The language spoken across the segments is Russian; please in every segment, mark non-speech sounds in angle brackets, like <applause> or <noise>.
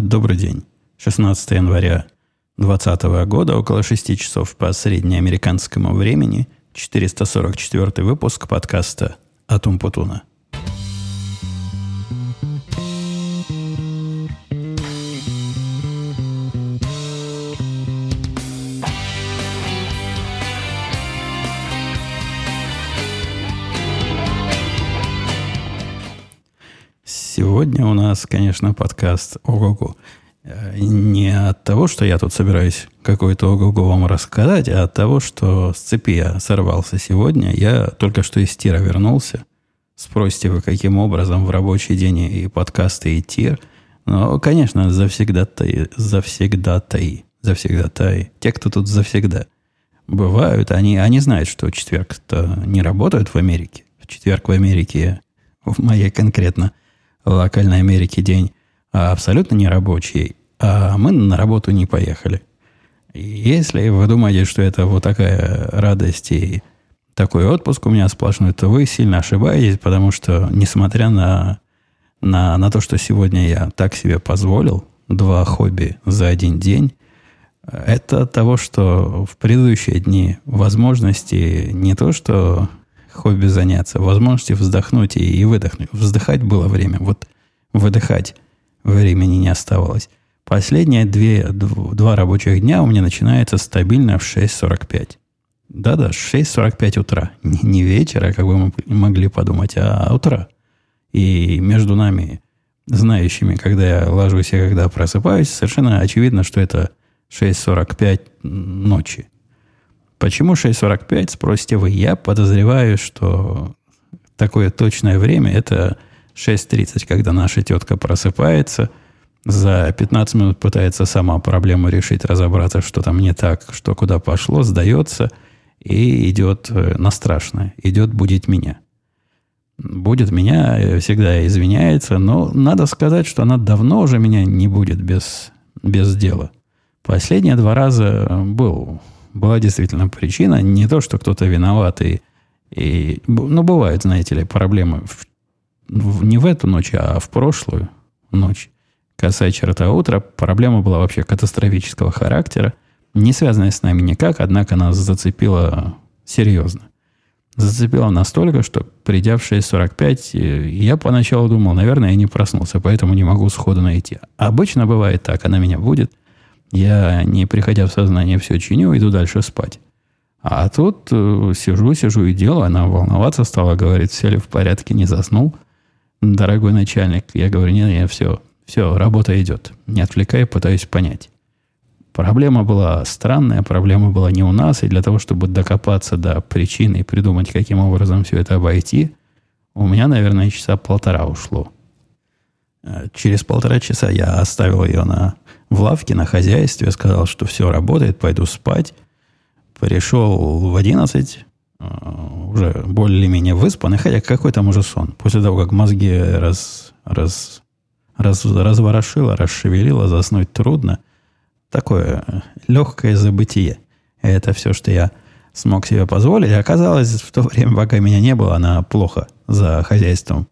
Добрый день. 16 января 2020 года, около 6 часов по среднеамериканскому времени, 444 выпуск подкаста «Атум Путуна». Нас, конечно, подкаст ого-го. Э, не от того, что я тут собираюсь какой-то ого-го вам рассказать, а от того, что с цепи я сорвался сегодня. Я только что из тира вернулся. Спросите вы, каким образом в рабочий день и подкасты, и тир. Ну, конечно, завсегда-таи, завсегда-таи, завсегда-таи. Те, кто тут завсегда бывают, они, они знают, что четверг-то не работают в Америке. В четверг в Америке, в моей конкретно – локальной Америки день а абсолютно нерабочий, а мы на работу не поехали. Если вы думаете, что это вот такая радость и такой отпуск у меня сплошной, то вы сильно ошибаетесь, потому что, несмотря на, на, на то, что сегодня я так себе позволил, два хобби за один день, это от того, что в предыдущие дни возможности не то, что хобби заняться, возможности вздохнуть и, выдохнуть. Вздыхать было время, вот выдыхать времени не оставалось. Последние две, два рабочих дня у меня начинается стабильно в 6.45. Да-да, 6.45 утра. Не, не вечера, как вы могли подумать, а утра. И между нами, знающими, когда я ложусь и когда просыпаюсь, совершенно очевидно, что это 6.45 ночи. Почему 6.45, спросите вы. Я подозреваю, что такое точное время – это 6.30, когда наша тетка просыпается, за 15 минут пытается сама проблему решить, разобраться, что там не так, что куда пошло, сдается и идет э, на страшное, идет будить меня. Будет меня, э, всегда извиняется, но надо сказать, что она давно уже меня не будет без, без дела. Последние два раза был была действительно причина. Не то, что кто-то виноват. И, и, ну, бывают, знаете ли, проблемы в, в, не в эту ночь, а в прошлую ночь. Касая черта утра, проблема была вообще катастрофического характера, не связанная с нами никак, однако нас зацепила серьезно. Зацепила настолько, что придя в 6.45, я поначалу думал, наверное, я не проснулся, поэтому не могу сходу найти. Обычно бывает так, она меня будет – я, не приходя в сознание, все чиню, иду дальше спать. А тут э, сижу, сижу и делаю. Она волноваться стала, говорит, все ли в порядке, не заснул. Дорогой начальник, я говорю, нет, я все, все, работа идет. Не отвлекай, пытаюсь понять. Проблема была странная, проблема была не у нас, и для того, чтобы докопаться до причины и придумать, каким образом все это обойти, у меня, наверное, часа полтора ушло. Э, через полтора часа я оставил ее на в лавке на хозяйстве, сказал, что все работает, пойду спать. Пришел в 11, э, уже более-менее выспанный, хотя какой там уже сон. После того, как мозги раз, раз, раз, разворошило, расшевелило, заснуть трудно. Такое легкое забытие. Это все, что я смог себе позволить. Оказалось, в то время, пока меня не было, она плохо за хозяйством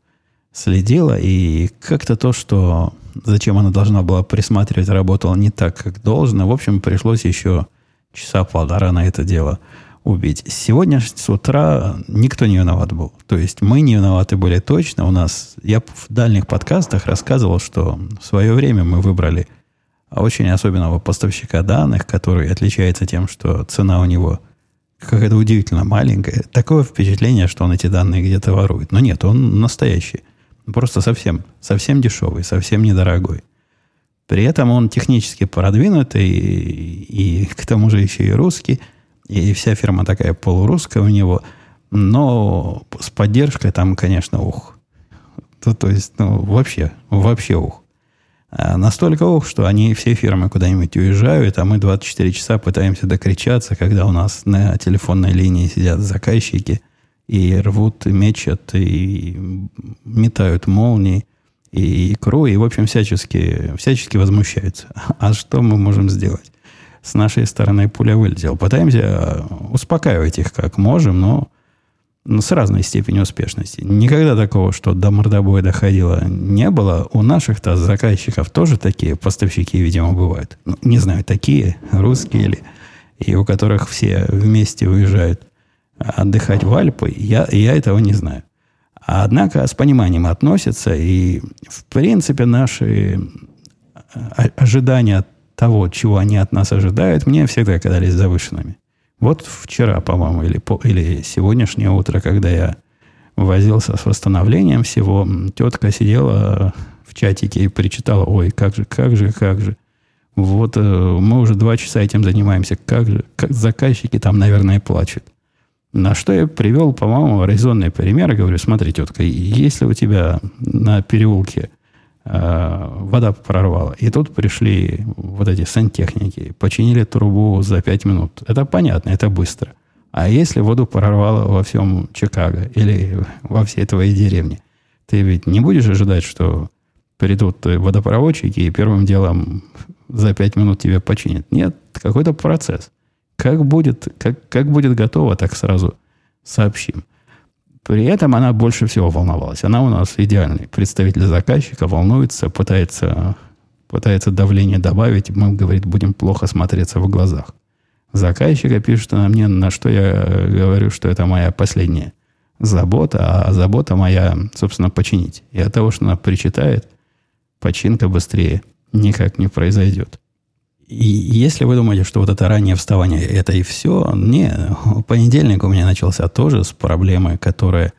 следила. И как-то то, что зачем она должна была присматривать, работала не так, как должно. В общем, пришлось еще часа полтора на это дело убить. Сегодня с утра никто не виноват был. То есть мы не виноваты были точно. У нас, я в дальних подкастах рассказывал, что в свое время мы выбрали очень особенного поставщика данных, который отличается тем, что цена у него какая-то удивительно маленькая. Такое впечатление, что он эти данные где-то ворует. Но нет, он настоящий. Просто совсем, совсем дешевый, совсем недорогой. При этом он технически продвинутый, и, и к тому же еще и русский, и вся фирма такая полурусская у него, но с поддержкой там, конечно, ух. То, то есть, ну, вообще, вообще ух. А настолько ух, что они все фирмы куда-нибудь уезжают, а мы 24 часа пытаемся докричаться, когда у нас на телефонной линии сидят заказчики – и рвут, и мечат, и метают молнии, и икру, и, в общем, всячески, всячески возмущаются. <laughs> А что мы можем сделать? С нашей стороны пуля вылетела. Пытаемся успокаивать их как можем, но ну, с разной степенью успешности. Никогда такого, что до мордобоя доходило, не было. У наших-то заказчиков тоже такие поставщики, видимо, бывают. Ну, не знаю, такие, русские или... И у которых все вместе уезжают отдыхать в Альпы, я, я этого не знаю. Однако с пониманием относятся, и в принципе наши ожидания того, чего они от нас ожидают, мне всегда казались завышенными. Вот вчера, по-моему, или, по, или сегодняшнее утро, когда я возился с восстановлением всего, тетка сидела в чатике и причитала, ой, как же, как же, как же. Вот э, мы уже два часа этим занимаемся, как же, как заказчики там, наверное, плачут. На что я привел, по-моему, резонный пример. Говорю, смотри, тетка, если у тебя на переулке э, вода прорвала, и тут пришли вот эти сантехники, починили трубу за 5 минут, это понятно, это быстро. А если воду прорвало во всем Чикаго или во всей твоей деревне, ты ведь не будешь ожидать, что придут водопроводчики и первым делом за 5 минут тебя починят. Нет, какой-то процесс. Как будет, как, как будет готово, так сразу сообщим. При этом она больше всего волновалась. Она у нас идеальный представитель заказчика, волнуется, пытается, пытается давление добавить. Мы, говорит, будем плохо смотреться в глазах. Заказчика пишет она мне, на что я говорю, что это моя последняя забота, а забота моя, собственно, починить. И от того, что она причитает, починка быстрее никак не произойдет. И если вы думаете, что вот это раннее вставание это и все, не, понедельник у меня начался тоже с проблемой, которая...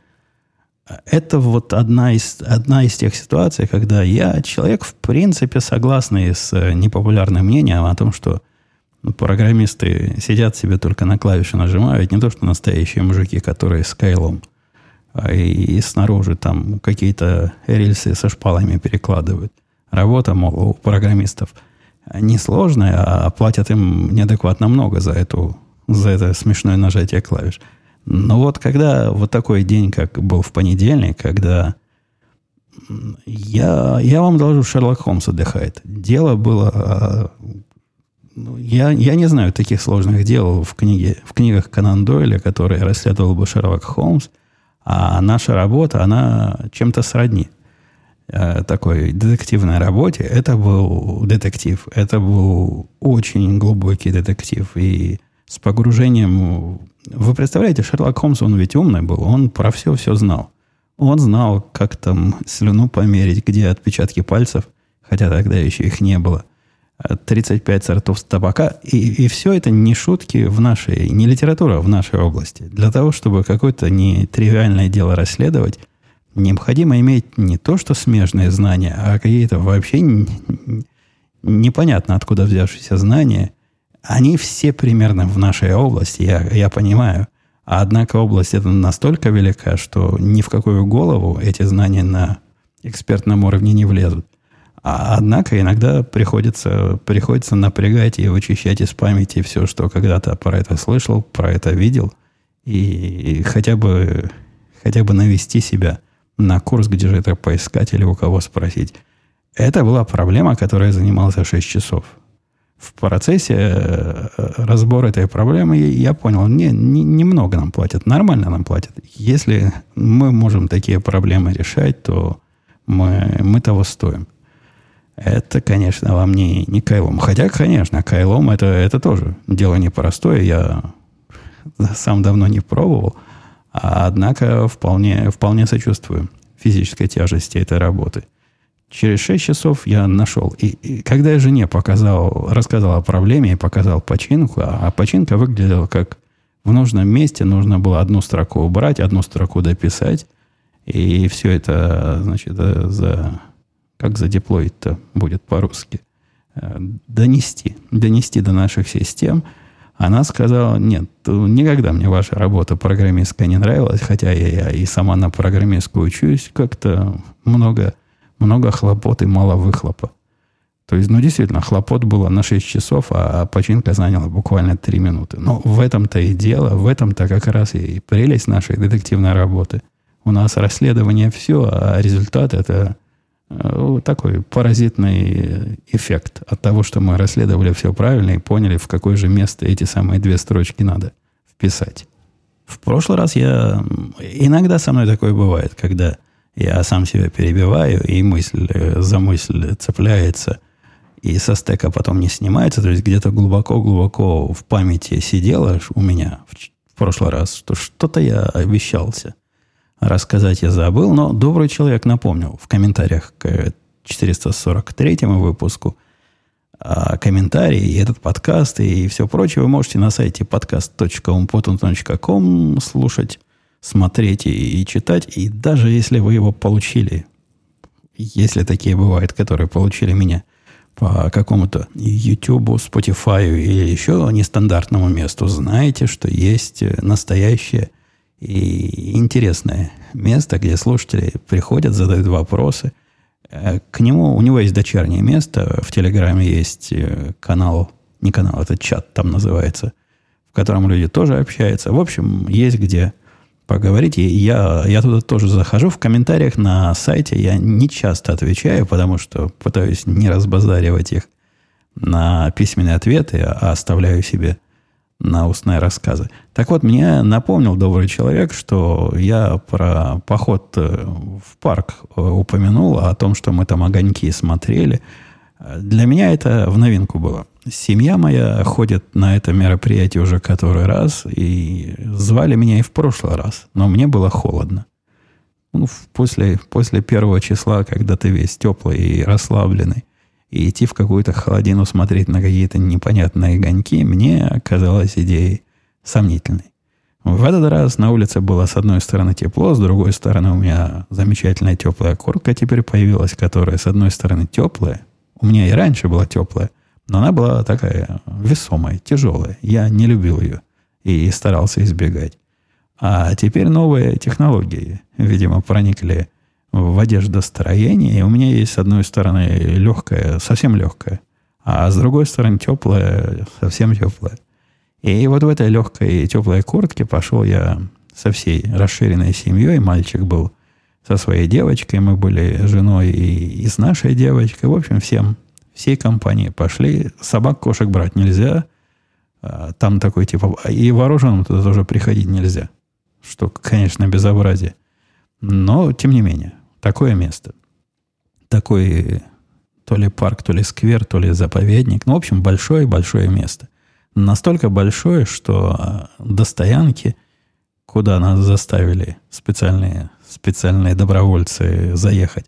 Это вот одна из, одна из тех ситуаций, когда я человек, в принципе, согласный с непопулярным мнением о том, что программисты сидят себе только на клавиши нажимают, не то что настоящие мужики, которые с кайлом а и, и снаружи там какие-то рельсы со шпалами перекладывают. Работа, мол, у программистов – несложные, а платят им неадекватно много за, эту, за это смешное нажатие клавиш. Но вот когда вот такой день, как был в понедельник, когда я, я вам должу, Шерлок Холмс отдыхает. Дело было... Я, я не знаю таких сложных дел в, книге, в книгах Конан Дойля, которые расследовал бы Шерлок Холмс, а наша работа, она чем-то сродни. Э, такой детективной работе, это был детектив. Это был очень глубокий детектив. И с погружением... Вы представляете, Шерлок Холмс, он ведь умный был, он про все-все знал. Он знал, как там слюну померить, где отпечатки пальцев, хотя тогда еще их не было. 35 сортов табака. И, и все это не шутки в нашей, не литература в нашей области. Для того, чтобы какое-то нетривиальное дело расследовать, необходимо иметь не то, что смежные знания, а какие-то вообще непонятно откуда взявшиеся знания. Они все примерно в нашей области, я, я понимаю. Однако область эта настолько велика, что ни в какую голову эти знания на экспертном уровне не влезут. А однако иногда приходится, приходится напрягать и вычищать из памяти все, что когда-то про это слышал, про это видел, и хотя бы, хотя бы навести себя на курс, где же это поискать или у кого спросить. Это была проблема, которой я занимался 6 часов. В процессе э, разбора этой проблемы я понял, не, не, немного нам платят, нормально нам платят. Если мы можем такие проблемы решать, то мы, мы того стоим. Это, конечно, вам не, не кайлом. Хотя, конечно, кайлом это, это тоже дело непростое. Я сам давно не пробовал. Однако вполне, вполне сочувствую физической тяжести этой работы. Через 6 часов я нашел. И, и когда я жене показал, рассказал о проблеме и показал починку, а, а починка выглядела как в нужном месте нужно было одну строку убрать, одну строку дописать. И все это, значит, э, за... Как задеплоить-то будет по-русски? Э, донести. Донести до наших систем – она сказала, нет, никогда мне ваша работа программистская не нравилась, хотя я, я и сама на программистскую учусь, как-то много, много хлопот и мало выхлопа. То есть, ну, действительно, хлопот было на 6 часов, а починка заняла буквально 3 минуты. Но в этом-то и дело, в этом-то как раз и прелесть нашей детективной работы. У нас расследование все, а результат это такой паразитный эффект от того, что мы расследовали все правильно и поняли, в какое же место эти самые две строчки надо вписать. В прошлый раз я... Иногда со мной такое бывает, когда я сам себя перебиваю, и мысль э, за мысль цепляется, и со стека потом не снимается. То есть где-то глубоко-глубоко в памяти сидела у меня в прошлый раз, что что-то я обещался рассказать я забыл, но добрый человек напомнил в комментариях к 443 выпуску а комментарии, и этот подкаст, и все прочее вы можете на сайте podcast.umpotun.com слушать, смотреть и, и читать. И даже если вы его получили, если такие бывают, которые получили меня по какому-то YouTube, Spotify или еще нестандартному месту, знаете, что есть настоящее и интересное место, где слушатели приходят, задают вопросы. Э, к нему, у него есть дочернее место, в Телеграме есть э, канал, не канал, это чат там называется, в котором люди тоже общаются. В общем, есть где поговорить. И я, я туда тоже захожу. В комментариях на сайте я не часто отвечаю, потому что пытаюсь не разбазаривать их на письменные ответы, а оставляю себе на устные рассказы. Так вот, мне напомнил добрый человек, что я про поход э, в парк э, упомянул, о том, что мы там огоньки смотрели. Для меня это в новинку было. Семья моя ходит на это мероприятие уже который раз, и звали меня и в прошлый раз, но мне было холодно. Ну, после, после первого числа, когда ты весь теплый и расслабленный, и идти в какую-то холодину смотреть на какие-то непонятные огоньки, мне казалось идеей сомнительной. В этот раз на улице было с одной стороны тепло, с другой стороны у меня замечательная теплая куртка теперь появилась, которая с одной стороны теплая. У меня и раньше была теплая, но она была такая весомая, тяжелая. Я не любил ее и старался избегать. А теперь новые технологии, видимо, проникли в одеждостроении. И у меня есть, с одной стороны, легкая, совсем легкая, а с другой стороны, теплая, совсем теплая. И вот в этой легкой и теплой куртке пошел я со всей расширенной семьей. Мальчик был со своей девочкой, мы были женой и, и с нашей девочкой. В общем, всем, всей компании пошли. Собак, кошек брать нельзя. А, там такой типа... И вооруженным туда тоже приходить нельзя. Что, конечно, безобразие. Но, тем не менее, такое место. Такой то ли парк, то ли сквер, то ли заповедник. Ну, в общем, большое-большое место. Настолько большое, что а, до стоянки, куда нас заставили специальные, специальные добровольцы заехать,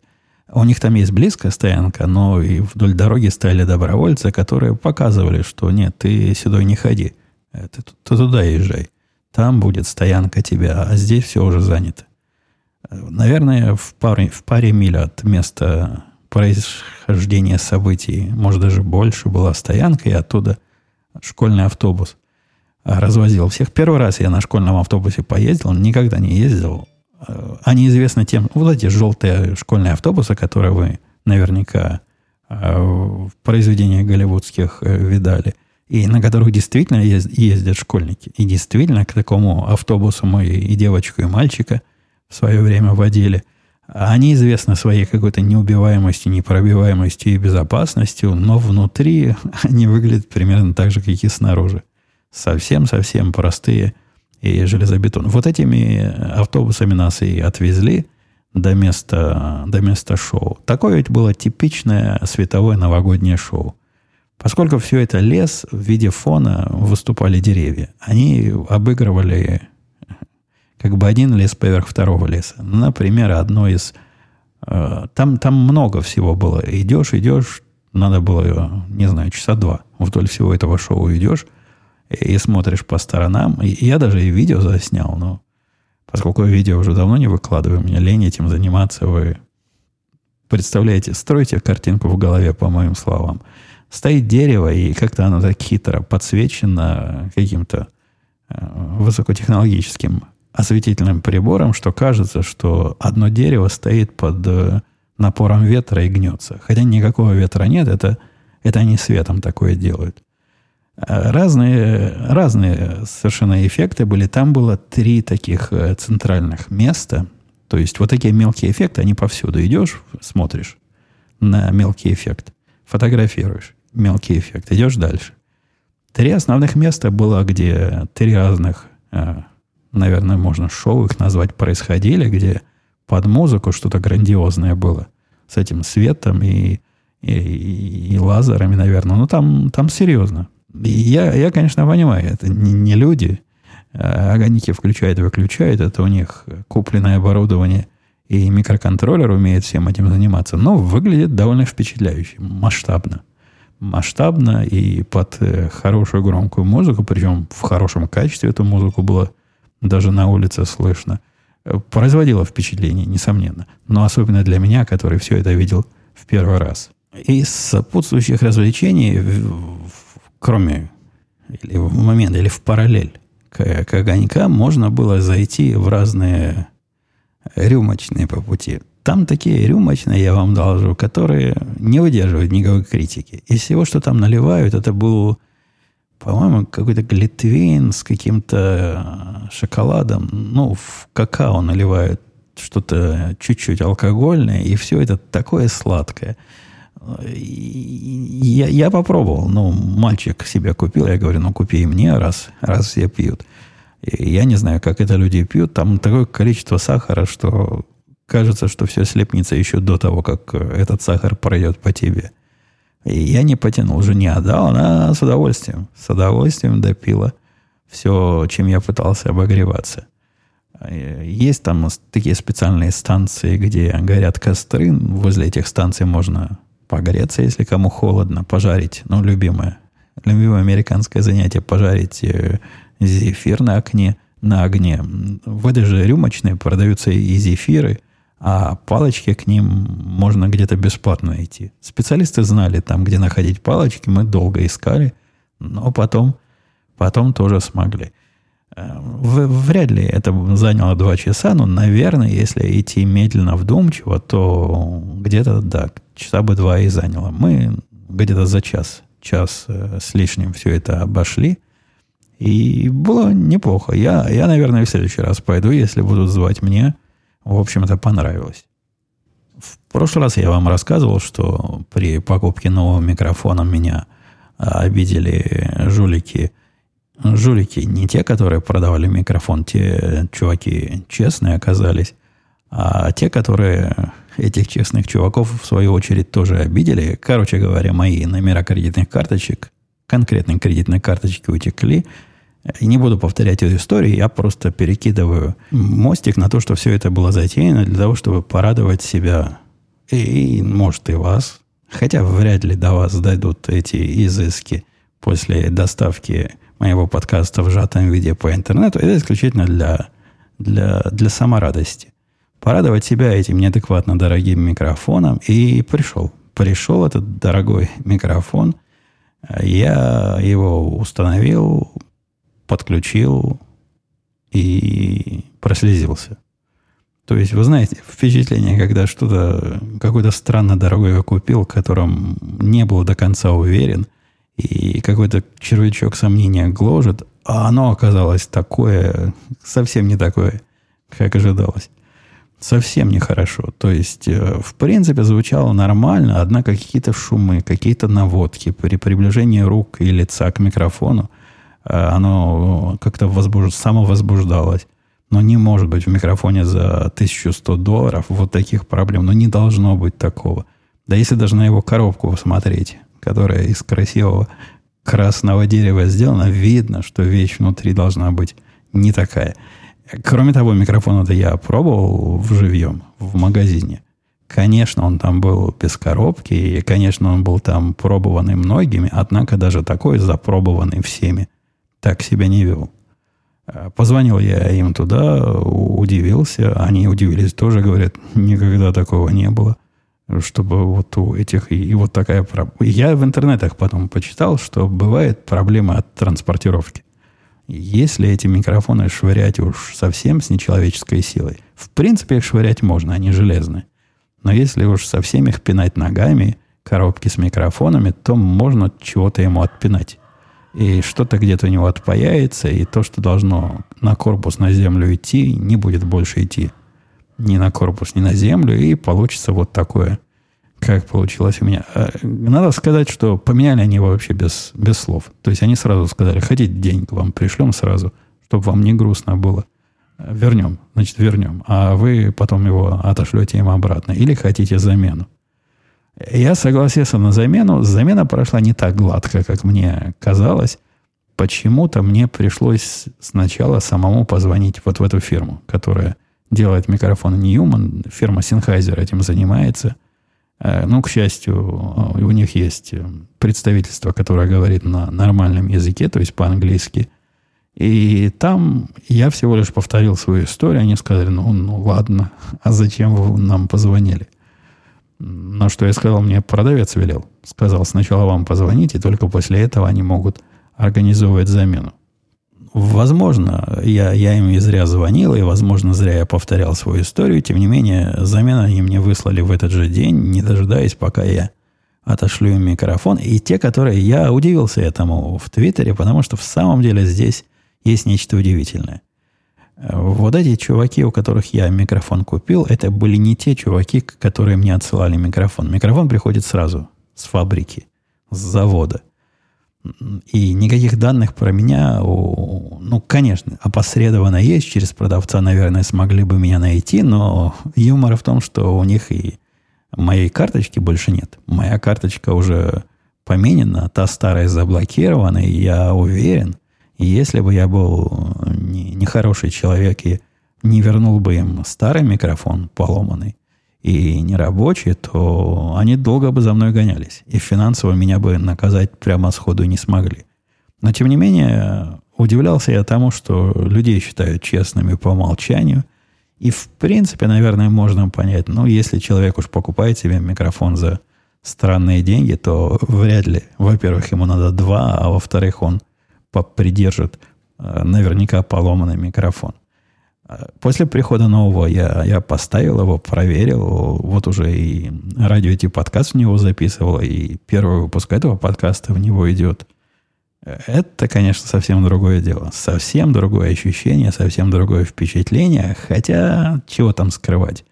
у них там есть близкая стоянка, но и вдоль дороги стояли добровольцы, которые показывали, что нет, ты сюда не ходи, э, ты, туда езжай. Там будет стоянка тебя, а здесь все уже занято. Наверное, в паре, в паре миль от места происхождения событий, может, даже больше, была стоянка, и оттуда школьный автобус развозил всех. Первый раз я на школьном автобусе поездил, никогда не ездил. Они известны тем, вот эти желтые школьные автобусы, которые вы наверняка э, в произведениях голливудских э, видали, и на которых действительно ездят школьники. И действительно к такому автобусу мы и девочку, и мальчика в свое время водили. Они известны своей какой-то неубиваемостью, непробиваемостью и безопасностью, но внутри <laughs> они выглядят примерно так же, как и снаружи. Совсем-совсем простые и железобетон. Вот этими автобусами нас и отвезли до места, до места шоу. Такое ведь было типичное световое новогоднее шоу. Поскольку все это лес, в виде фона выступали деревья. Они обыгрывали как бы один лес поверх второго леса. Например, одно из... Э, там, там много всего было. Идешь, идешь, надо было, не знаю, часа два вдоль всего этого шоу идешь и, и смотришь по сторонам. И я даже и видео заснял, но поскольку я видео уже давно не выкладываю, мне лень этим заниматься, вы представляете, строите картинку в голове, по моим словам. Стоит дерево, и как-то оно так хитро подсвечено каким-то э, высокотехнологическим осветительным прибором, что кажется, что одно дерево стоит под э, напором ветра и гнется. Хотя никакого ветра нет, это, это они светом такое делают. Э, разные, разные совершенно эффекты были. Там было три таких э, центральных места. То есть вот такие мелкие эффекты, они повсюду. Идешь, смотришь на мелкий эффект, фотографируешь мелкий эффект, идешь дальше. Три основных места было, где три разных наверное, можно шоу их назвать, происходили, где под музыку что-то грандиозное было. С этим светом и, и, и лазерами, наверное. Но там, там серьезно. И я, я, конечно, понимаю, это не, не люди. А огоньки включают и выключают. Это у них купленное оборудование. И микроконтроллер умеет всем этим заниматься. Но выглядит довольно впечатляюще, масштабно. Масштабно и под э, хорошую громкую музыку, причем в хорошем качестве эту музыку было даже на улице слышно производило впечатление, несомненно. Но особенно для меня, который все это видел в первый раз. Из сопутствующих развлечений, кроме или в момент, или в параллель к, к огонькам, можно было зайти в разные рюмочные по пути. Там такие рюмочные, я вам должу, которые не выдерживают никакой критики. Из всего, что там наливают, это был по-моему, какой-то глитвейн с каким-то шоколадом. Ну, в какао наливают что-то чуть-чуть алкогольное, и все это такое сладкое. Я, я попробовал. Ну, мальчик себе купил. Я говорю, ну, купи и мне, раз, раз все пьют. И я не знаю, как это люди пьют. Там такое количество сахара, что кажется, что все слепнется еще до того, как этот сахар пройдет по тебе. И я не потянул, жене отдал, она с удовольствием, с удовольствием допила все, чем я пытался обогреваться. Есть там такие специальные станции, где горят костры. Возле этих станций можно погреться, если кому холодно, пожарить. Ну, любимое, любимое американское занятие пожарить э, зефир на окне, на огне. В этой же рюмочной продаются и зефиры – а палочки к ним можно где-то бесплатно найти. Специалисты знали там, где находить палочки, мы долго искали, но потом, потом тоже смогли. Э, вряд ли это заняло два часа, но, наверное, если идти медленно, вдумчиво, то где-то, да, часа бы два и заняло. Мы где-то за час, час э, с лишним все это обошли. И было неплохо. Я, я, наверное, в следующий раз пойду, если будут звать меня – в общем-то, понравилось. В прошлый раз я вам рассказывал, что при покупке нового микрофона меня а, обидели жулики. Жулики не те, которые продавали микрофон, те чуваки честные оказались, а те, которые этих честных чуваков в свою очередь тоже обидели. Короче говоря, мои номера кредитных карточек, конкретные кредитные карточки утекли – не буду повторять эту историю, я просто перекидываю мостик на то, что все это было затеяно для того, чтобы порадовать себя и может, и вас. Хотя вряд ли до вас дойдут эти изыски после доставки моего подкаста в сжатом виде по интернету. Это исключительно для, для, для саморадости. Порадовать себя этим неадекватно дорогим микрофоном. И пришел. Пришел этот дорогой микрофон. Я его установил, подключил и прослезился. То есть, вы знаете, впечатление, когда что-то, какой-то странно дорогой я купил, в котором не был до конца уверен, и какой-то червячок сомнения гложет, а оно оказалось такое, совсем не такое, как ожидалось. Совсем нехорошо. То есть, э, в принципе, звучало нормально, однако какие-то шумы, какие-то наводки при приближении рук и лица к микрофону оно как-то возбуж... самовозбуждалось. Но не может быть в микрофоне за 1100 долларов вот таких проблем. Но не должно быть такого. Да если даже на его коробку посмотреть, которая из красивого красного дерева сделана, видно, что вещь внутри должна быть не такая. Кроме того, микрофон это я пробовал в живьем, в магазине. Конечно, он там был без коробки, и, конечно, он был там пробованный многими, однако даже такой запробованный всеми так себя не вел. А, позвонил я им туда, удивился. Они удивились тоже, говорят, никогда такого не было. Чтобы вот у этих... И вот такая проблема. Я в интернетах потом почитал, что бывает проблема от транспортировки. Если эти микрофоны швырять уж совсем с нечеловеческой силой, в принципе их швырять можно, они железные. Но если уж совсем их пинать ногами, коробки с микрофонами, то можно чего-то ему отпинать и что-то где-то у него отпаяется, и то, что должно на корпус, на землю идти, не будет больше идти ни на корпус, ни на землю, и получится вот такое, как получилось у меня. А, надо сказать, что поменяли они вообще без, без слов. То есть они сразу сказали, хотите денег вам пришлем сразу, чтобы вам не грустно было. Вернем, значит, вернем. А вы потом его отошлете им обратно. Или хотите замену. Я согласился на замену. Замена прошла не так гладко, как мне казалось. Почему-то мне пришлось сначала самому позвонить вот в эту фирму, которая делает микрофон Ньюман. Фирма Sennheiser этим занимается. Э, ну, к счастью, э, у них есть представительство, которое говорит на нормальном языке, то есть по-английски – и там я всего лишь повторил свою историю. Они сказали, ну, ну ладно, <laughs> а зачем вы нам позвонили? На что я сказал, мне продавец велел. Сказал, сначала вам позвонить, и только после этого они могут организовывать замену. Возможно, я, я им и зря звонил, и, возможно, зря я повторял свою историю. Тем не менее, замену они мне выслали в этот же день, не дожидаясь, пока я отошлю им микрофон. И те, которые... Я удивился этому в Твиттере, потому что в самом деле здесь есть нечто удивительное. Вот эти чуваки, у которых я микрофон купил, это были не те чуваки, которые мне отсылали микрофон. Микрофон приходит сразу с фабрики, с завода. И никаких данных про меня, ну, конечно, опосредованно есть. Через продавца, наверное, смогли бы меня найти, но юмор в том, что у них и моей карточки больше нет. Моя карточка уже поменена, та старая заблокирована, и я уверен – и если бы я был нехороший не, не человек и не вернул бы им старый микрофон поломанный и нерабочий, то они долго бы за мной гонялись. И финансово меня бы наказать прямо сходу не смогли. Но, тем не менее, удивлялся я тому, что людей считают честными по умолчанию. И, в принципе, наверное, можно понять, ну, если человек уж покупает себе микрофон за странные деньги, то вряд ли, во-первых, ему надо два, а во-вторых, он придержит э, наверняка поломанный микрофон. Э, после прихода нового я, я поставил его, проверил. Вот уже и радио эти подкаст в него записывал, и первый выпуск этого подкаста в него идет. Это, конечно, совсем другое дело. Совсем другое ощущение, совсем другое впечатление. Хотя, чего там скрывать?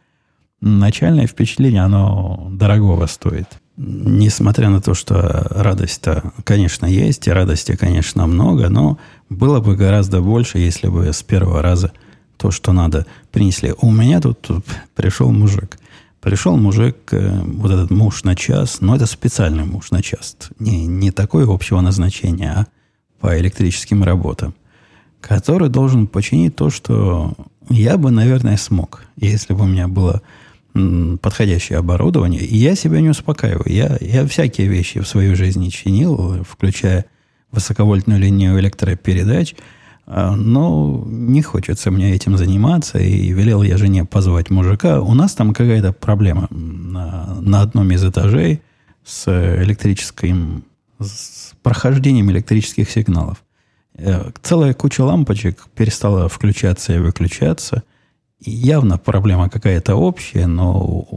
Начальное впечатление, оно дорогого стоит. Несмотря на то, что радость-то, конечно, есть, и радости, конечно, много, но было бы гораздо больше, если бы с первого раза то, что надо, принесли. У меня тут, пришел мужик. Пришел мужик, э, вот этот муж на час, но это специальный муж на час. Не, не такой общего назначения, а по электрическим работам, который должен починить то, что я бы, наверное, смог, если бы у меня было подходящее оборудование, и я себя не успокаиваю. Я, я всякие вещи в свою жизнь чинил, включая высоковольтную линию электропередач, а, но не хочется мне этим заниматься, и велел я жене позвать мужика. У нас там какая-то проблема на, на одном из этажей с электрическим, с прохождением электрических сигналов. Э, целая куча лампочек перестала включаться и выключаться – явно проблема какая-то общая, но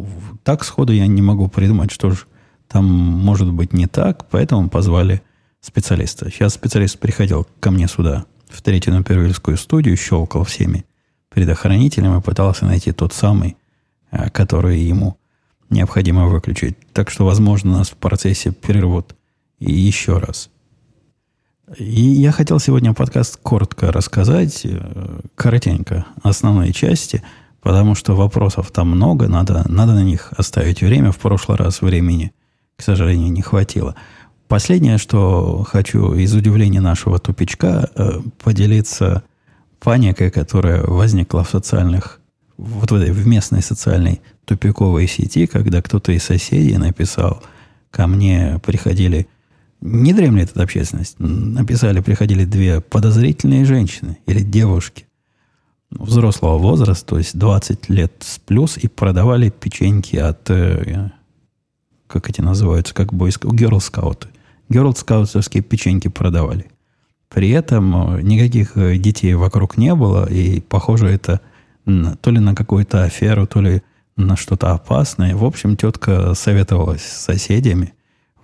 так сходу я не могу придумать, что же там может быть не так, поэтому позвали специалиста. Сейчас специалист приходил ко мне сюда, в третью Напервильскую студию, щелкал всеми предохранителями и пытался найти тот самый, э, который ему необходимо выключить. Так что, возможно, нас в процессе прервут еще раз. И я хотел сегодня подкаст коротко рассказать, э, коротенько, основные части, потому что вопросов там много, надо, надо на них оставить время. В прошлый раз времени, к сожалению, не хватило. Последнее, что хочу из удивления нашего тупичка э, поделиться паникой, которая возникла в социальных, вот в этой в местной социальной тупиковой сети, когда кто-то из соседей написал, ко мне приходили не дремлет эта общественность. Написали, приходили две подозрительные женщины или девушки взрослого возраста, то есть 20 лет с плюс, и продавали печеньки от, э, как эти называются, как бойск, Girl Scout. Girl Scoutовские печеньки продавали. При этом э, никаких э, детей вокруг не было, и похоже это то ли на какую-то аферу, то ли на что-то опасное. В общем, тетка советовалась с соседями –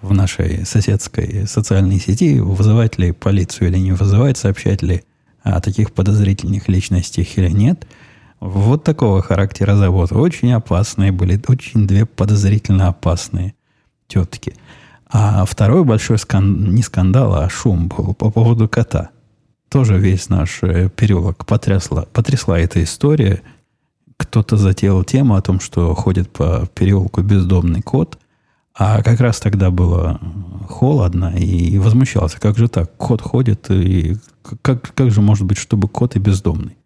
в нашей соседской социальной сети, вызывать ли полицию или не вызывать, сообщать ли о таких подозрительных личностях или нет. Вот такого характера завод. Очень опасные были, очень две подозрительно опасные тетки. А второй большой скандал, не скандал, а шум был по поводу кота. тоже весь наш э, переулок потрясла, потрясла эта история. Кто-то затеял тему о том, что ходит по переулку бездомный кот, а как раз тогда было холодно и возмущался. Как же так? Кот ходит, и как, как же может быть, чтобы кот и бездомный?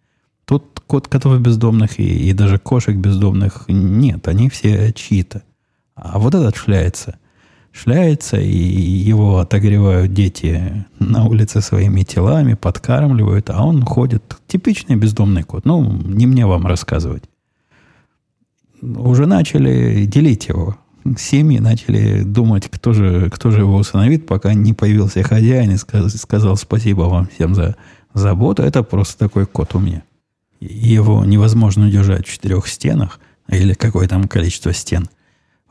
Тут кот котов бездомных и, и даже кошек бездомных нет, они все чьи-то. А вот этот шляется – шляется, и его отогревают дети на улице своими телами, подкармливают, а он ходит. Типичный бездомный кот. Ну, не мне вам рассказывать. Уже начали делить его. Семьи начали думать, кто же, кто же его усыновит, пока не появился хозяин и сказал спасибо вам всем за заботу. Это просто такой кот у меня. Его невозможно удержать в четырех стенах, или какое там количество стен –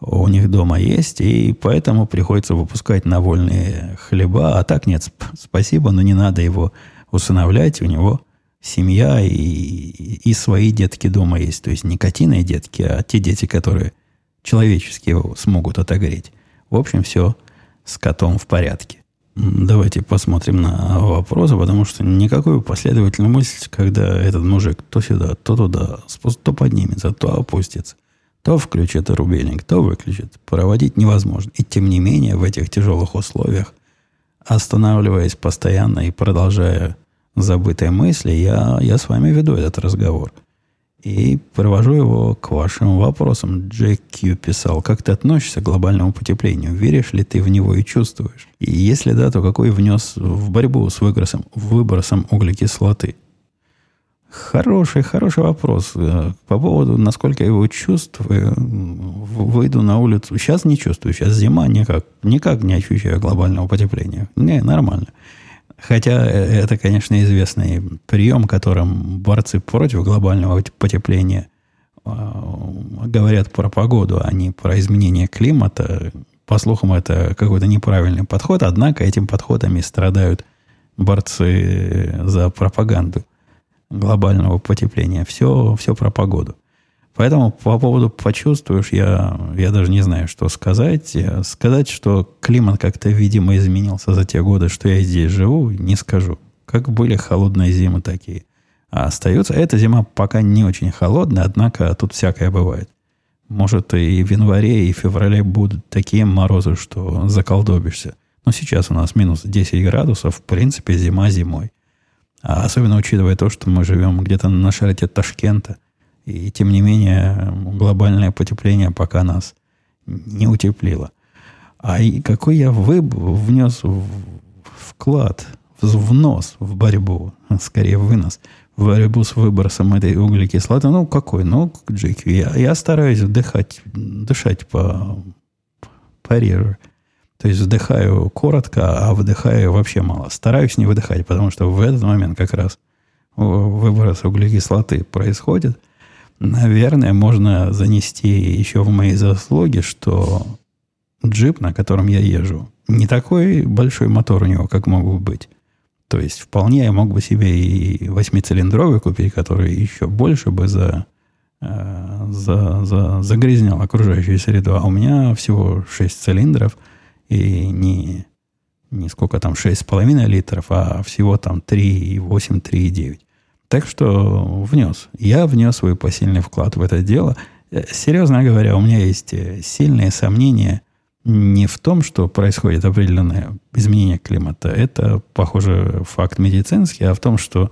у них дома есть, и поэтому приходится выпускать на вольные хлеба. А так нет, спасибо, но не надо его усыновлять. У него семья и, и свои детки дома есть. То есть не котиные детки, а те дети, которые человеческие его смогут отогреть. В общем, все с котом в порядке. Давайте посмотрим на вопросы, потому что никакой последовательной мысли, когда этот мужик то сюда, то туда, то поднимется, то опустится – то включит рубильник, то выключит. Проводить невозможно. И тем не менее, в этих тяжелых условиях, останавливаясь постоянно и продолжая забытые мысли, я, я с вами веду этот разговор. И привожу его к вашим вопросам. Джек Кью писал, как ты относишься к глобальному потеплению? Веришь ли ты в него и чувствуешь? И если да, то какой внес в борьбу с выбросом, выбросом углекислоты? Хороший, хороший вопрос. Э, по поводу, насколько я его чувствую, выйду на улицу. Сейчас не чувствую. Сейчас зима, никак, никак не ощущаю глобального потепления. Не, нормально. Хотя э, это, конечно, известный прием, которым борцы против глобального потепления э, говорят про погоду, а не про изменение климата. По слухам, это какой-то неправильный подход, однако этим подходами страдают борцы за пропаганду глобального потепления. Все, все про погоду. Поэтому по поводу почувствуешь, я, я даже не знаю, что сказать. Сказать, что климат как-то, видимо, изменился за те годы, что я здесь живу, не скажу. Как были холодные зимы такие. А остается. Эта зима пока не очень холодная, однако тут всякое бывает. Может, и в январе, и в феврале будут такие морозы, что заколдобишься. Но сейчас у нас минус 10 градусов. В принципе, зима зимой. А особенно учитывая то, что мы живем где-то на широте Ташкента. И тем не менее глобальное потепление пока нас не утеплило. А и какой я выб внес вклад, внос в борьбу, скорее вынос, в борьбу с выбросом этой углекислоты. Ну, какой? Ну, Джеки, я, я стараюсь вдыхать, дышать по, пореже. То есть вдыхаю коротко, а выдыхаю вообще мало. Стараюсь не выдыхать, потому что в этот момент как раз выброс углекислоты происходит. Наверное, можно занести еще в мои заслуги, что джип, на котором я езжу, не такой большой мотор у него, как мог бы быть. То есть вполне я мог бы себе и восьмицилиндровый купить, который еще больше бы за, э, за, за, загрязнял окружающую среду. А у меня всего 6 цилиндров – и не, не сколько там, 6,5 литров, а всего там 3,8, 3,9. Так что внес. Я внес свой посильный вклад в это дело. Э, серьезно говоря, у меня есть э, сильные сомнения не в том, что происходит определенное изменение климата. Это, похоже, факт медицинский, а в том, что,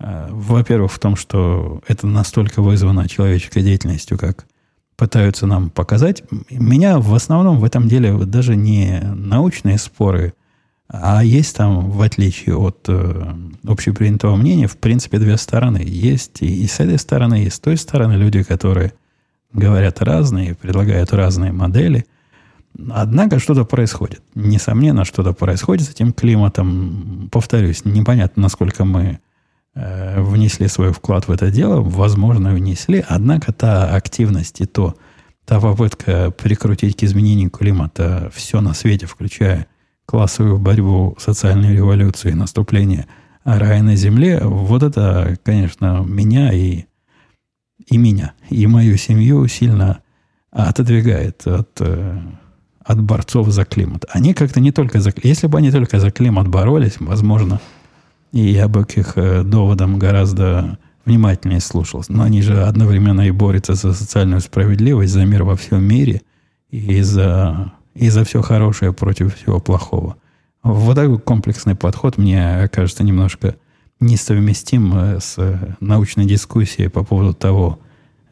э, во-первых, в том, что это настолько вызвано человеческой деятельностью, как пытаются нам показать. Меня в основном в этом деле даже не научные споры, а есть там, в отличие от э, общепринятого мнения, в принципе, две стороны. Есть и, и с этой стороны, и с той стороны люди, которые говорят разные, предлагают разные модели. Однако что-то происходит. Несомненно, что-то происходит с этим климатом. Повторюсь, непонятно, насколько мы Э, внесли свой вклад в это дело, возможно, внесли, однако та активность и то, та попытка прикрутить к изменению климата все на свете, включая классовую борьбу, социальную революцию и наступление рая на земле, вот это, конечно, меня и, и меня, и мою семью сильно отодвигает от, э, от борцов за климат. Они как-то не только за... Если бы они только за климат боролись, возможно, И я бы к их э, доводам гораздо внимательнее слушался. Но они же одновременно и борются за социальную справедливость, за мир во всем мире и за, и за все хорошее против всего плохого. Вот такой комплексный подход мне кажется немножко несовместим э, с научной дискуссией по поводу того,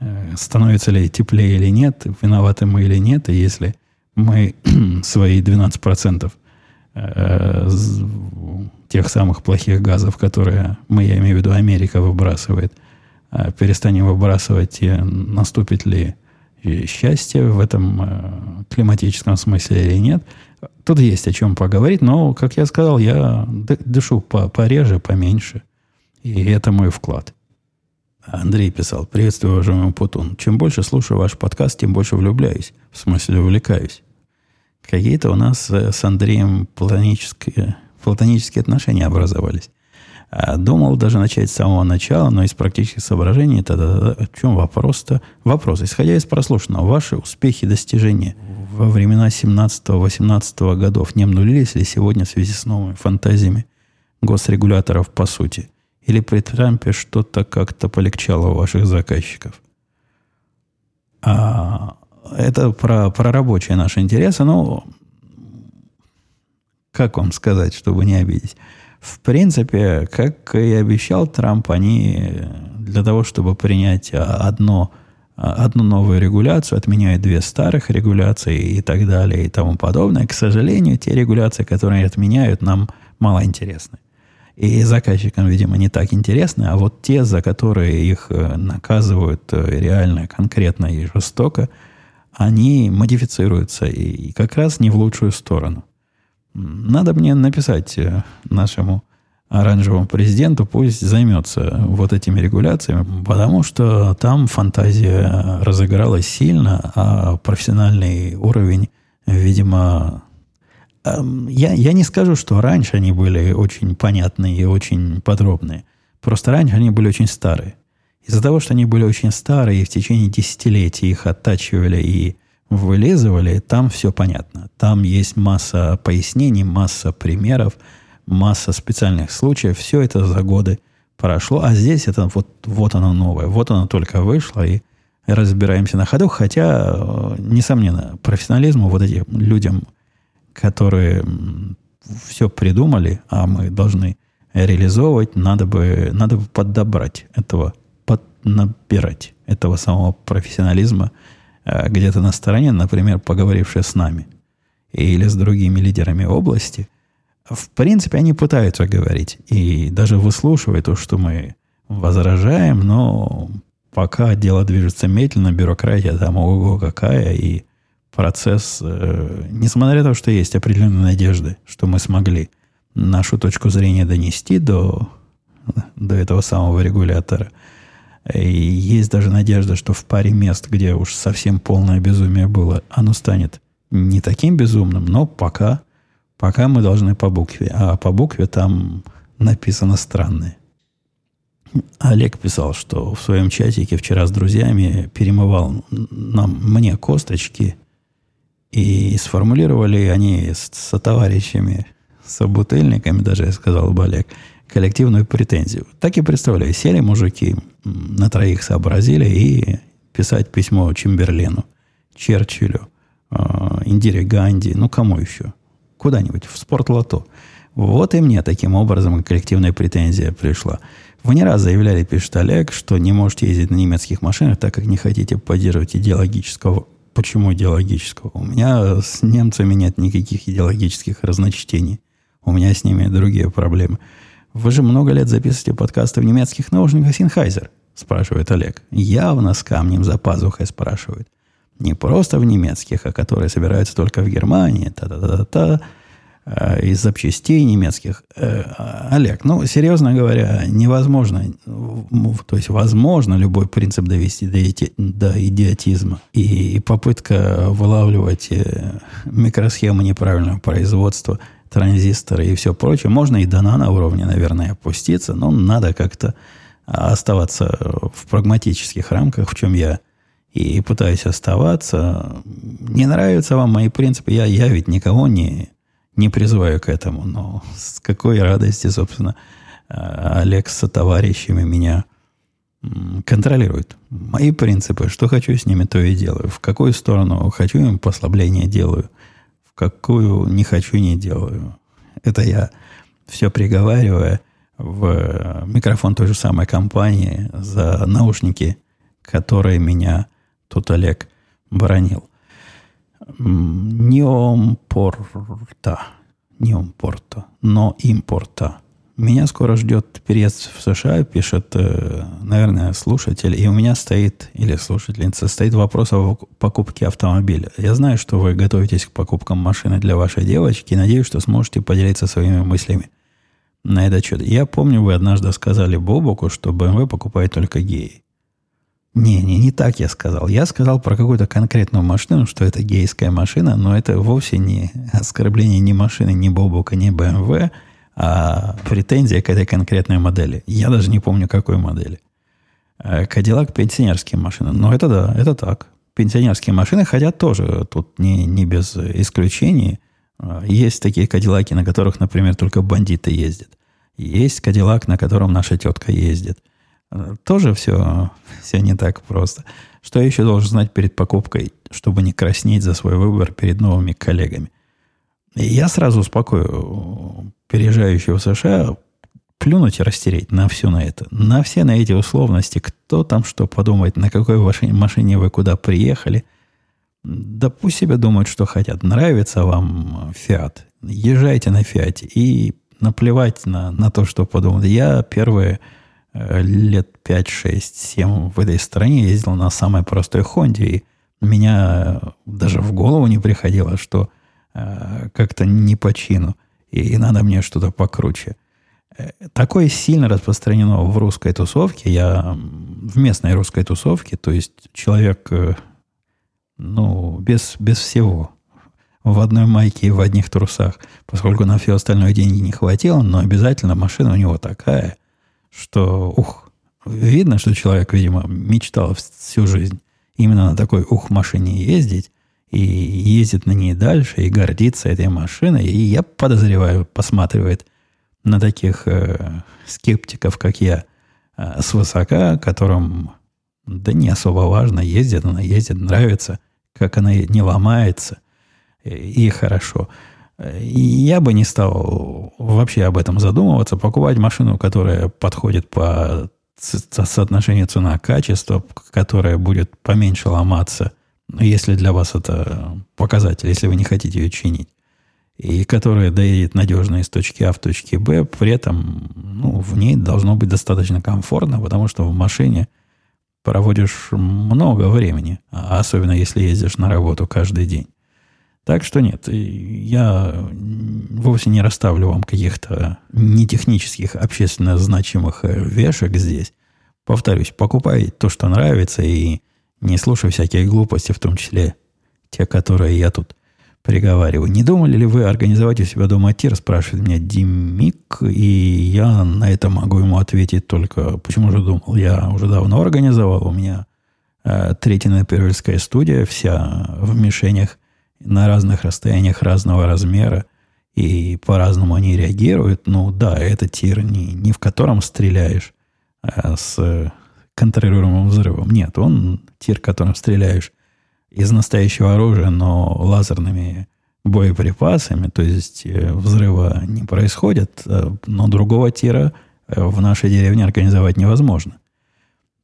э, становится ли теплее или нет, виноваты мы или нет, и если мы <clears throat> свои 12% э, тех самых плохих газов, которые мы, я имею в виду, Америка выбрасывает, перестанем выбрасывать, наступит ли счастье в этом климатическом смысле или нет – Тут есть о чем поговорить, но, как я сказал, я дышу пореже, поменьше. И это мой вклад. Андрей писал, приветствую, уважаемый Путун. Чем больше слушаю ваш подкаст, тем больше влюбляюсь. В смысле, увлекаюсь. Какие-то у нас э, с Андреем платонические, платонические отношения образовались. А думал даже начать с самого начала, но из практических соображений, тогда о чем вопрос-то? Вопрос. Исходя из прослушанного, ваши успехи и достижения во времена 17-18 годов не обнулились ли сегодня в связи с новыми фантазиями госрегуляторов по сути? Или при Трампе что-то как-то полегчало у ваших заказчиков? А, это про, про рабочие наши интересы, но как вам сказать, чтобы не обидеть? В принципе, как и обещал Трамп, они для того, чтобы принять одно, одну новую регуляцию, отменяют две старых регуляции и так далее и тому подобное. К сожалению, те регуляции, которые отменяют, нам мало интересны. И заказчикам, видимо, не так интересны, а вот те, за которые их э, наказывают э, реально, конкретно и жестоко, они модифицируются и как раз не в лучшую сторону. Надо мне написать э, нашему оранжевому президенту, пусть займется вот этими регуляциями, потому что там фантазия разыгралась сильно, а профессиональный уровень, видимо, эм, я, я не скажу, что раньше они были очень понятные и очень подробные. Просто раньше они были очень старые. Из-за того, что они были очень старые, и в течение десятилетий их оттачивали и вылизывали, там все понятно. Там есть масса пояснений, масса примеров, масса специальных случаев. Все это за годы прошло. А здесь это вот, вот оно новое. Вот оно только вышло, и разбираемся на ходу. Хотя, э, несомненно, профессионализму вот этим людям, которые все придумали, а мы должны реализовывать, надо бы, надо бы подобрать этого, поднабирать этого самого профессионализма – где-то на стороне, например, поговорившие с нами или с другими лидерами области, в принципе, они пытаются говорить и даже выслушивают то, что мы возражаем, но пока дело движется медленно, бюрократия там ого какая, и процесс, э, несмотря на то, что есть определенные надежды, что мы смогли нашу точку зрения донести до, до этого самого регулятора – и есть даже надежда, что в паре мест, где уж совсем полное безумие было, оно станет не таким безумным, но пока, пока мы должны по букве. А по букве там написано странное. Олег писал, что в своем чатике вчера с друзьями перемывал нам, мне косточки, и сформулировали они с, со товарищами, с собутыльниками, даже я сказал бы Олег, коллективную претензию. Так и представляю, сели мужики, на троих сообразили и писать письмо Чемберлену, Черчиллю, э, Индире Ганди, ну кому еще? Куда-нибудь, в спортлото. Вот и мне таким образом коллективная претензия пришла. Вы не раз заявляли, пишет Олег, что не можете ездить на немецких машинах, так как не хотите поддерживать идеологического. Почему идеологического? У меня с немцами нет никаких идеологических разночтений. У меня с ними другие проблемы. Вы же много лет записываете подкасты в немецких наушниках Sennheiser, спрашивает Олег. Явно с камнем за пазухой спрашивает. Не просто в немецких, а которые собираются только в Германии, та-та-та-та, э, из запчастей немецких. Э, Олег, ну, серьезно говоря, невозможно, то есть возможно любой принцип довести до идиотизма. И попытка вылавливать э, микросхемы неправильного производства – транзисторы и все прочее. Можно и до нано уровня, наверное, опуститься, но надо как-то оставаться в прагматических рамках, в чем я и пытаюсь оставаться. Не нравятся вам мои принципы, я, я ведь никого не, не призываю к этому, но с какой радости, собственно, Олег со товарищами меня контролирует. Мои принципы, что хочу с ними, то и делаю. В какую сторону хочу им послабление делаю. В какую не хочу, не делаю. Это я все приговаривая в микрофон той же самой компании за наушники, которые меня тут Олег бронил. Не омпорта, не омпорта, но импорта – меня скоро ждет переезд в США, пишет, э, наверное, слушатель, и у меня стоит, или слушательница, стоит вопрос о покупке автомобиля. Я знаю, что вы готовитесь к покупкам машины для вашей девочки, и надеюсь, что сможете поделиться своими мыслями на этот счет. Я помню, вы однажды сказали Бобоку, что BMW покупает только геи. Не, не, не так я сказал. Я сказал про какую-то конкретную машину, что это гейская машина, но это вовсе не оскорбление ни машины, ни Бобока, ни BMW – а претензия к этой конкретной модели. Я даже не помню, какой модели. Э, Кадиллак пенсионерские машины. Но это да, это так. Пенсионерские машины, хотя тоже тут не, не без исключений. Э, есть такие кадиллаки, на которых, например, только бандиты ездят. Есть кадиллак, на котором наша тетка ездит. Э, тоже все, <laughs> все не так просто. Что я еще должен знать перед покупкой, чтобы не краснеть за свой выбор перед новыми коллегами? И я сразу успокою переезжающего в США плюнуть и растереть на все на это. На все на эти условности. Кто там что подумает, на какой вашей машине вы куда приехали. Да пусть себе думают, что хотят. Нравится вам Фиат. Езжайте на Фиате. И наплевать на, на то, что подумают. Я первые э, лет 5, 6, 7 в этой стране ездил на самой простой Хонде. И меня даже в голову не приходило, что э, как-то не по чину – и, и надо мне что-то покруче. Э, такое сильно распространено в русской тусовке. Я в местной русской тусовке, то есть человек, э, ну, без, без всего, в одной майке и в одних трусах, поскольку на все остальное деньги не хватило, но обязательно машина у него такая, что, ух, видно, что человек, видимо, мечтал всю жизнь именно на такой ух машине ездить, и ездит на ней дальше, и гордится этой машиной. И я подозреваю, посматривает на таких э, скептиков, как я, э, свысока, которым да не особо важно, ездит она, ездит, нравится, как она не ломается, и, и хорошо. И я бы не стал вообще об этом задумываться, покупать машину, которая подходит по соотношению цена-качество, которая будет поменьше ломаться – если для вас это показатель, если вы не хотите ее чинить, и которая доедет надежно из точки А в точке Б, при этом ну, в ней должно быть достаточно комфортно, потому что в машине проводишь много времени, а особенно если ездишь на работу каждый день. Так что нет, я вовсе не расставлю вам каких-то нетехнических, общественно значимых э, вешек здесь. Повторюсь, покупай то, что нравится, и не слушай всякие глупости, в том числе те, которые я тут приговариваю. Не думали ли вы организовать у себя дома тир, спрашивает меня Димик, и я на это могу ему ответить только, почему же думал? Я уже давно организовал, у меня э, третья напервельская студия, вся в мишенях на разных расстояниях разного размера, и по-разному они реагируют. Ну да, это тир, не, не в котором стреляешь а с контролируемым взрывом. Нет, он тир, которым стреляешь из настоящего оружия, но лазерными боеприпасами, то есть э, взрыва не происходит, э, но другого тира э, в нашей деревне организовать невозможно.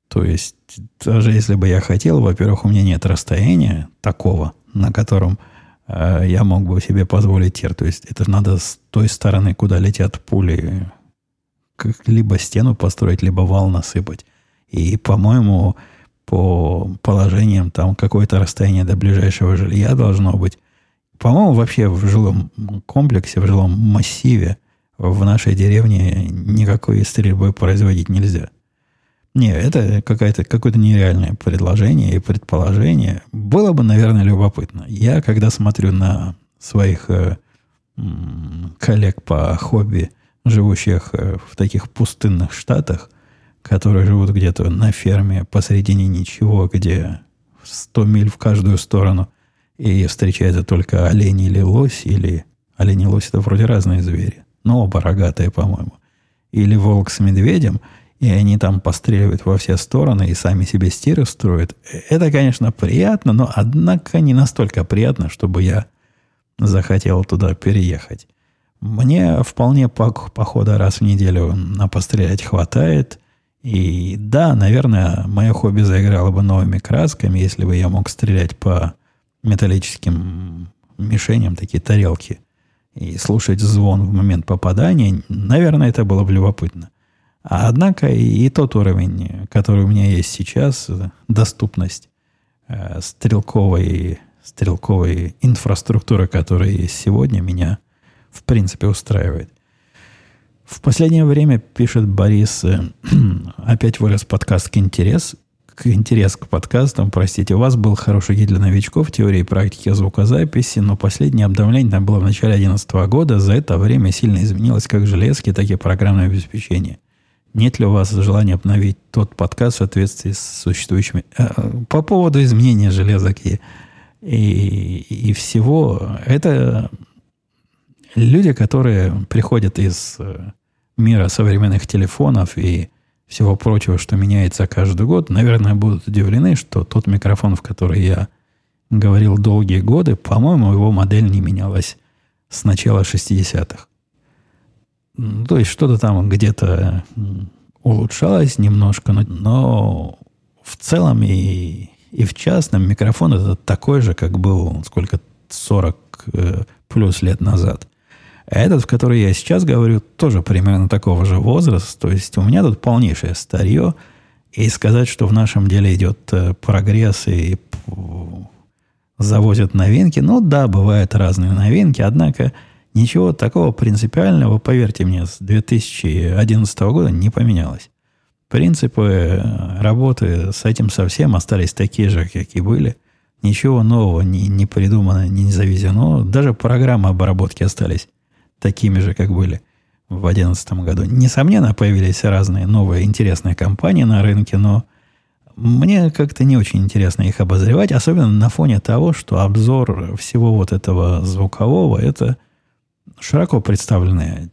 То есть, даже если бы я хотел, во-первых, у меня нет расстояния такого, на котором э, я мог бы себе позволить тир. То есть, это надо с той стороны, куда летят пули, либо стену построить, либо вал насыпать. И, по-моему, по положениям там какое-то расстояние до ближайшего жилья должно быть. По-моему, вообще в жилом комплексе, в жилом массиве в нашей деревне никакой стрельбы производить нельзя. Не, это какое-то какое-то нереальное предложение и предположение. Было бы, наверное, любопытно. Я, когда смотрю на своих э, коллег по хобби, живущих э, в таких пустынных штатах, которые живут где-то на ферме посредине ничего, где 100 миль в каждую сторону, и встречается только олень или лось, или олень и лось – это вроде разные звери, но оба рогатые, по-моему. или волк с медведем, и они там постреливают во все стороны и сами себе стиры строят. Это, конечно, приятно, но, однако, не настолько приятно, чтобы я захотел туда переехать. Мне вполне похода раз в неделю на пострелять хватает. И да, наверное, мое хобби заиграло бы новыми красками, если бы я мог стрелять по металлическим мишеням, такие тарелки, и слушать звон в момент попадания. Наверное, это было бы любопытно. Однако и, и тот уровень, который у меня есть сейчас, доступность э, стрелковой, стрелковой инфраструктуры, которая есть сегодня, меня в принципе устраивает. В последнее время, пишет Борис, э, <clears throat> опять вырос подкаст к интерес, к интерес к подкастам, простите, у вас был хороший гид для новичков теории и практики звукозаписи, но последнее обновление там было в начале 2011 года. За это время сильно изменилось как железки, так и программное обеспечение. Нет ли у вас желания обновить тот подкаст в соответствии с существующими... Э, по поводу изменения железок и, и, и всего, это люди, которые приходят из э, мира современных телефонов и всего прочего, что меняется каждый год, наверное, будут удивлены, что тот микрофон, в который я говорил долгие годы, по-моему, его модель не менялась с начала 60-х. То есть что-то там где-то улучшалось немножко, но, но в целом и, и в частном микрофон это такой же, как был сколько 40 э, плюс лет назад. Этот, в который я сейчас говорю, тоже примерно такого же возраста. То есть у меня тут полнейшее старье. И сказать, что в нашем деле идет э, прогресс и завозят новинки, ну да, бывают разные новинки, однако Ничего такого принципиального, поверьте мне, с 2011 года не поменялось. Принципы э, работы с этим совсем остались такие же, как и были. Ничего нового не, не придумано, не завезено. Даже программы обработки остались такими же, как были в 2011 году. Несомненно, появились разные новые интересные компании на рынке, но мне как-то не очень интересно их обозревать, особенно на фоне того, что обзор всего вот этого звукового – это широко представленный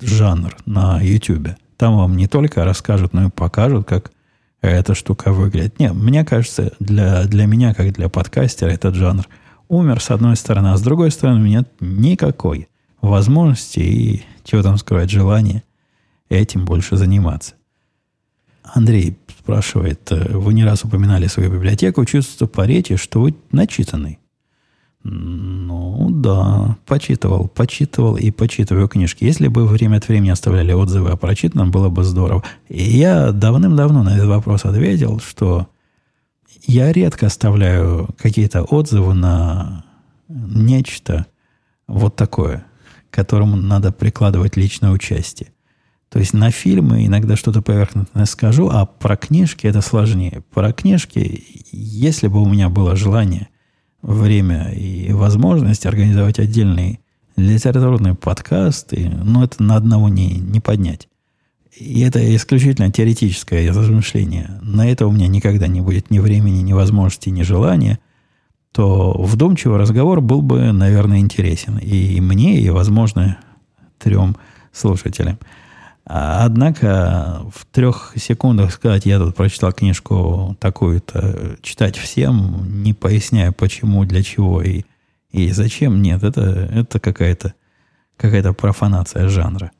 жанр на YouTube. Там вам не только расскажут, но и покажут, как эта штука выглядит. Нет, мне кажется, для, для меня, как для подкастера, этот жанр умер с одной стороны, а с другой стороны, у меня никакой возможности и, чего там скрывать, желания этим больше заниматься. Андрей спрашивает, э, вы не раз упоминали свою библиотеку, чувствуется по речи, что вы начитанный. Ну, да, почитывал, почитывал и почитываю книжки. Если бы время от времени оставляли отзывы о прочитанном, было бы здорово. И я давным-давно на этот вопрос ответил, что я редко оставляю какие-то отзывы на нечто вот такое, которому надо прикладывать личное участие. То есть на фильмы иногда что-то поверхностное скажу, а про книжки это сложнее. Про книжки, если бы у меня было желание – время и возможность организовать отдельные литературные подкасты, но это на одного не, не поднять. И это исключительно теоретическое размышление. На это у меня никогда не будет ни времени, ни возможности, ни желания. То вдумчивый разговор был бы, наверное, интересен и мне, и, возможно, трем слушателям. Однако в трех секундах сказать, я тут прочитал книжку такую-то, читать всем, не поясняя почему, для чего и, и зачем, нет, это, это какая-то какая профанация жанра.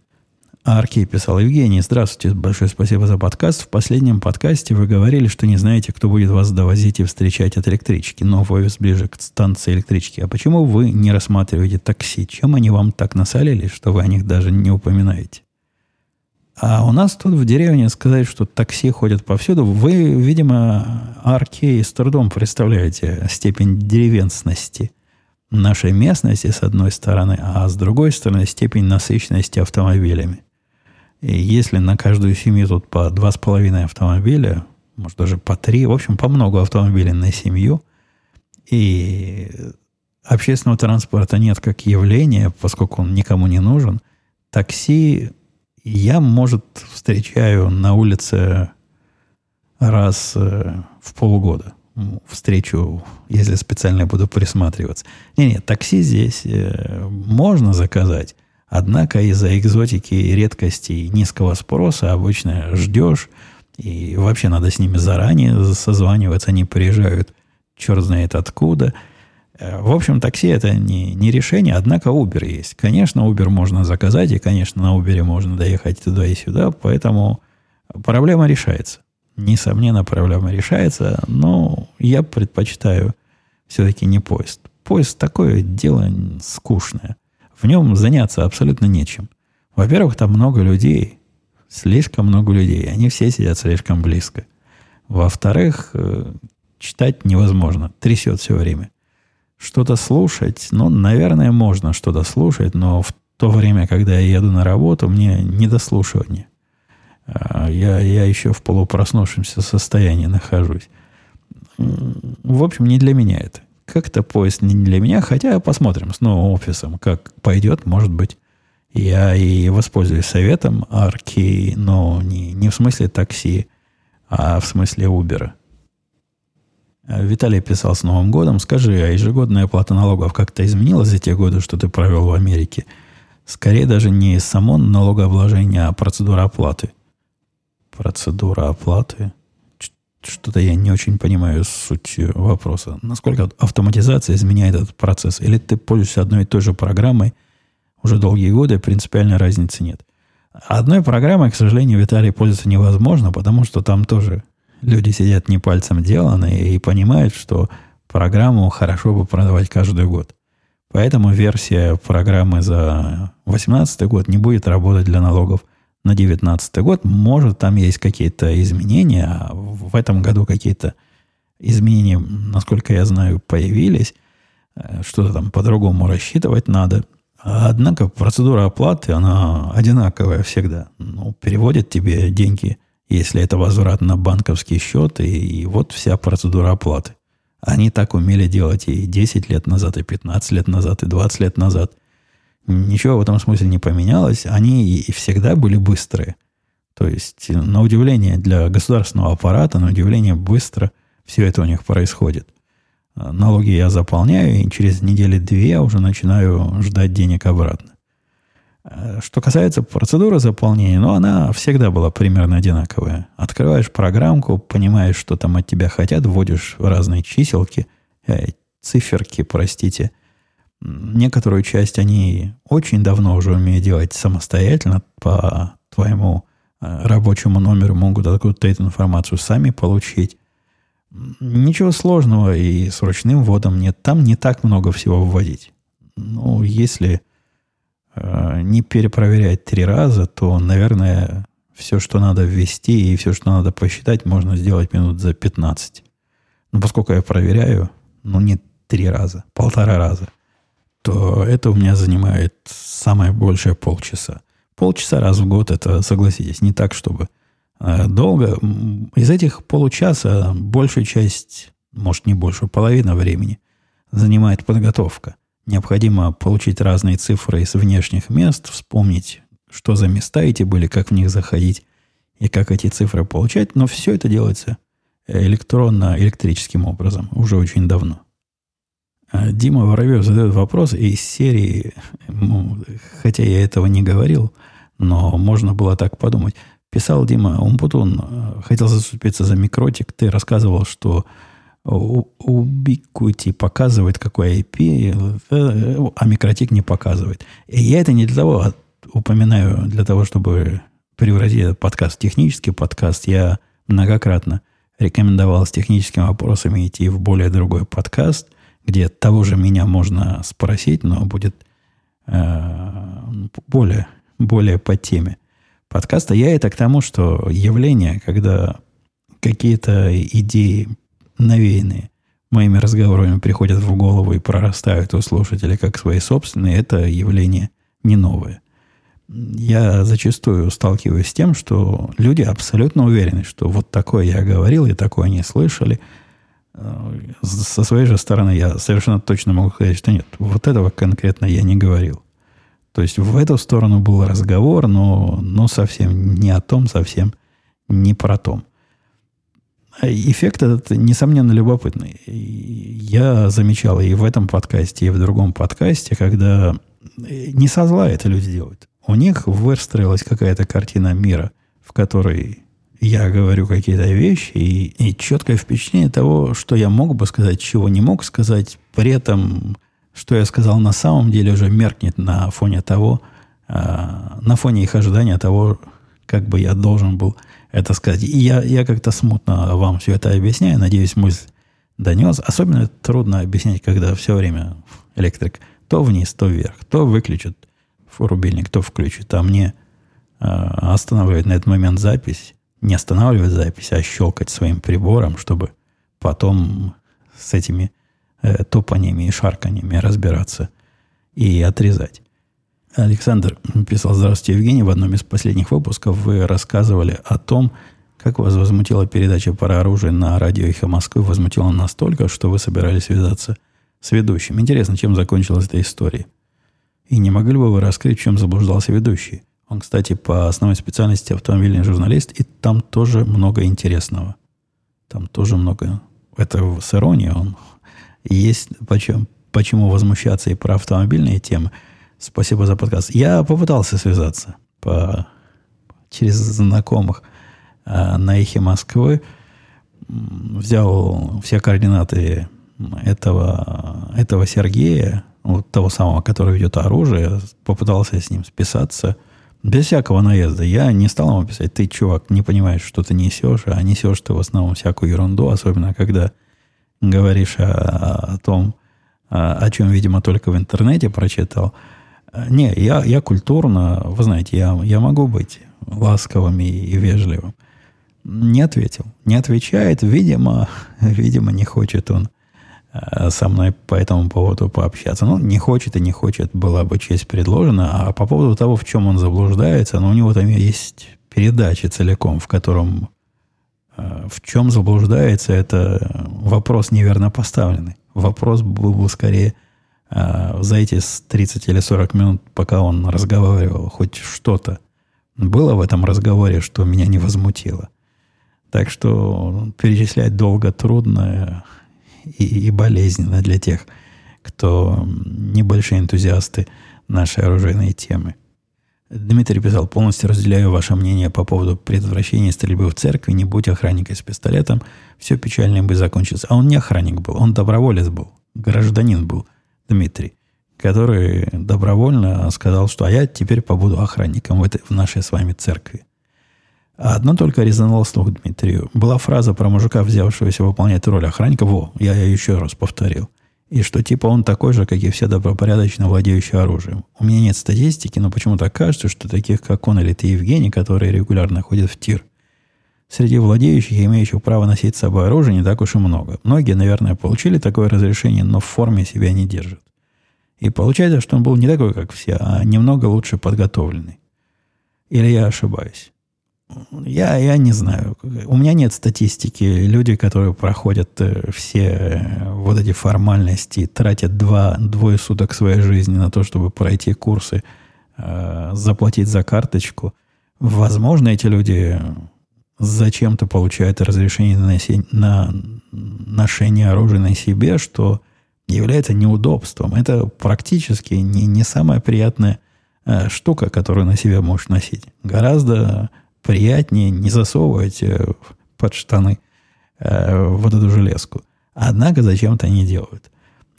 А Аркей писал, Евгений, здравствуйте, большое спасибо за подкаст. В последнем подкасте вы говорили, что не знаете, кто будет вас довозить и встречать от электрички, но офис ближе к станции электрички. А почему вы не рассматриваете такси? Чем они вам так насолили, что вы о них даже не упоминаете? А у нас тут в деревне сказать, что такси ходят повсюду, вы, видимо, арки с трудом представляете степень деревенности нашей местности, с одной стороны, а с другой стороны, степень насыщенности автомобилями. И если на каждую семью тут по два с половиной автомобиля, может даже по три, в общем, по много автомобилей на семью, и общественного транспорта нет как явления, поскольку он никому не нужен, такси я, может, встречаю на улице раз э, в полгода. Встречу, если специально буду присматриваться. Не-не, такси здесь э, можно заказать. Однако из-за экзотики и редкости и низкого спроса обычно ждешь, и вообще надо с ними заранее созваниваться, они приезжают черт знает откуда. Э, в общем, такси это не, не решение, однако Uber есть. Конечно, Uber можно заказать, и, конечно, на Uber можно доехать туда и сюда, поэтому проблема решается. Несомненно, проблема решается, но я предпочитаю все-таки не поезд. Поезд такое дело скучное. В нем заняться абсолютно нечем. Во-первых, там много людей, слишком много людей. Они все сидят слишком близко. Во-вторых, э, читать невозможно. Трясет все время. Что-то слушать, ну, наверное, можно что-то слушать, но в то время, когда я еду на работу, мне не до слушания. А, я, я еще в полупроснувшемся состоянии нахожусь. В общем, не для меня это. Как-то поезд не для меня, хотя посмотрим с новым офисом, как пойдет, может быть. Я и воспользуюсь советом арки, но не, не в смысле такси, а в смысле Uber. Виталий писал с Новым годом. Скажи, а ежегодная оплата налогов как-то изменилась за те годы, что ты провел в Америке? Скорее даже не само налогообложение, а процедура оплаты. Процедура оплаты? Что-то я не очень понимаю суть вопроса. Насколько автоматизация изменяет этот процесс? Или ты пользуешься одной и той же программой уже долгие годы, принципиальной разницы нет? Одной программой, к сожалению, Виталий пользоваться невозможно, потому что там тоже люди сидят не пальцем деланы и понимают, что программу хорошо бы продавать каждый год. Поэтому версия программы за 2018 год не будет работать для налогов на 2019 год. Может, там есть какие-то изменения, а в этом году какие-то изменения, насколько я знаю, появились. Э, что-то там по-другому рассчитывать надо. Однако процедура оплаты, она одинаковая всегда. Ну, переводят тебе деньги – если это возврат на банковский счет, и, и вот вся процедура оплаты. Они так умели делать и 10 лет назад, и 15 лет назад, и 20 лет назад. Ничего в этом смысле не поменялось. Они и всегда были быстрые. То есть, на удивление для государственного аппарата, на удивление быстро все это у них происходит. Налоги я заполняю, и через недели-две уже начинаю ждать денег обратно. Э, что касается процедуры заполнения, ну, она всегда была примерно одинаковая. Открываешь программку, понимаешь, что там от тебя хотят, вводишь разные чиселки, э, циферки, простите. Некоторую часть они очень давно уже умеют делать самостоятельно по твоему э, рабочему номеру могут откуда-то эту информацию сами получить. Ничего сложного и с ручным вводом нет. Там не так много всего вводить. Ну, если Э, не перепроверять три раза, то, наверное, все, что надо ввести и все, что надо посчитать, можно сделать минут за 15. Но поскольку я проверяю, ну, не три раза, полтора раза, то это у меня занимает самое большее полчаса. Полчаса раз в год, это, согласитесь, не так, чтобы э, долго. Из этих получаса большая часть, может, не больше, половина времени занимает подготовка – Необходимо получить разные цифры из внешних мест, вспомнить, что за места эти были, как в них заходить и как эти цифры получать. Но все это делается электронно-электрическим образом уже очень давно. А Дима Воробьев задает вопрос из серии, ну, хотя я этого не говорил, но можно было так подумать. Писал Дима Умпутун, хотел заступиться за микротик. Ты рассказывал, что Ubiquiti показывает, какой IP, а микротик не показывает. И я это не для того упоминаю, для того, чтобы превратить этот подкаст в технический подкаст. Я многократно рекомендовал с техническими вопросами идти в более другой подкаст, где того же меня можно спросить, но будет э, более, более по теме подкаста. Я это к тому, что явление, когда какие-то идеи навеянные моими разговорами приходят в голову и прорастают у слушателей как свои собственные, это явление не новое. Я зачастую сталкиваюсь с тем, что люди абсолютно уверены, что вот такое я говорил и такое они слышали. Со своей же стороны я совершенно точно могу сказать, что нет, вот этого конкретно я не говорил. То есть в эту сторону был разговор, но, но совсем не о том, совсем не про том. Эффект этот, несомненно, любопытный. Я замечал и в этом подкасте, и в другом подкасте, когда не со зла это люди делают. У них выстроилась какая-то картина мира, в которой я говорю какие-то вещи, и, и четкое впечатление того, что я мог бы сказать, чего не мог сказать, при этом, что я сказал на самом деле, уже меркнет на фоне того, э, на фоне их ожидания того, как бы я должен был это сказать. И я, я как-то смутно вам все это объясняю, надеюсь, мысль донес. Особенно трудно объяснять, когда все время электрик то вниз, то вверх, то выключит рубильник, то включит. А мне э, останавливает на этот момент запись, не останавливать запись, а щелкать своим прибором, чтобы потом с этими э, топаниями и шарканиями разбираться и отрезать. Александр писал, здравствуйте, Евгений, в одном из последних выпусков вы рассказывали о том, как вас возмутила передача про оружие на радио «Эхо Москвы», возмутила настолько, что вы собирались связаться с ведущим. Интересно, чем закончилась эта история? И не могли бы вы раскрыть, в чем заблуждался ведущий? Он, кстати, по основной специальности автомобильный журналист, и там тоже много интересного. Там тоже много... Это с иронией он... Есть почему, почему возмущаться и про автомобильные темы. Спасибо за подкаст. Я попытался связаться по, через знакомых э, на эхе Москвы. Взял все координаты этого, этого Сергея, вот того самого, который ведет оружие, попытался с ним списаться – без всякого наезда. Я не стал ему писать, ты, чувак, не понимаешь, что ты несешь, а несешь ты в основном всякую ерунду, особенно когда говоришь о, о том, о, чем, видимо, только в интернете прочитал. Не, я, я культурно, вы знаете, я, я могу быть ласковым и, и вежливым. Не ответил. Не отвечает, видимо, <laughs> видимо, не хочет он со мной по этому поводу пообщаться. Ну, не хочет и не хочет, была бы честь предложена. А по поводу того, в чем он заблуждается, ну, у него там есть передача целиком, в котором э, в чем заблуждается, это вопрос неверно поставленный. Вопрос был бы скорее э, за эти 30 или 40 минут, пока он разговаривал, хоть что-то было в этом разговоре, что меня не возмутило. Так что перечислять долго трудно и, и болезненно для тех, кто небольшие энтузиасты нашей оружейной темы. Дмитрий писал, полностью разделяю ваше мнение по поводу предотвращения стрельбы в церкви. Не будь охранником с пистолетом, все печально бы закончилось. А он не охранник был, он доброволец был, гражданин был, Дмитрий, который добровольно сказал, что а я теперь побуду охранником в, этой, в нашей с вами церкви. А одно только резануло слух Дмитрию. Была фраза про мужика, взявшегося выполнять роль охранника. Во, я ее еще раз повторил. И что типа он такой же, как и все добропорядочно владеющие оружием. У меня нет статистики, но почему-то кажется, что таких, как он или ты, Евгений, которые регулярно ходят в тир, среди владеющих и имеющих право носить с собой оружие не так уж и много. Многие, наверное, получили такое разрешение, но в форме себя не держат. И получается, что он был не такой, как все, а немного лучше подготовленный. Или я ошибаюсь? Я, я не знаю. У меня нет статистики. Люди, которые проходят э, все э, вот эти формальности, тратят два, двое суток своей жизни на то, чтобы пройти курсы, э, заплатить за карточку. Возможно, эти люди зачем-то получают разрешение на, на ношение оружия на себе, что является неудобством. Это практически не, не самая приятная штука, которую на себе можешь носить. Гораздо приятнее не засовывать э, под штаны э, вот эту железку. Однако зачем-то они делают.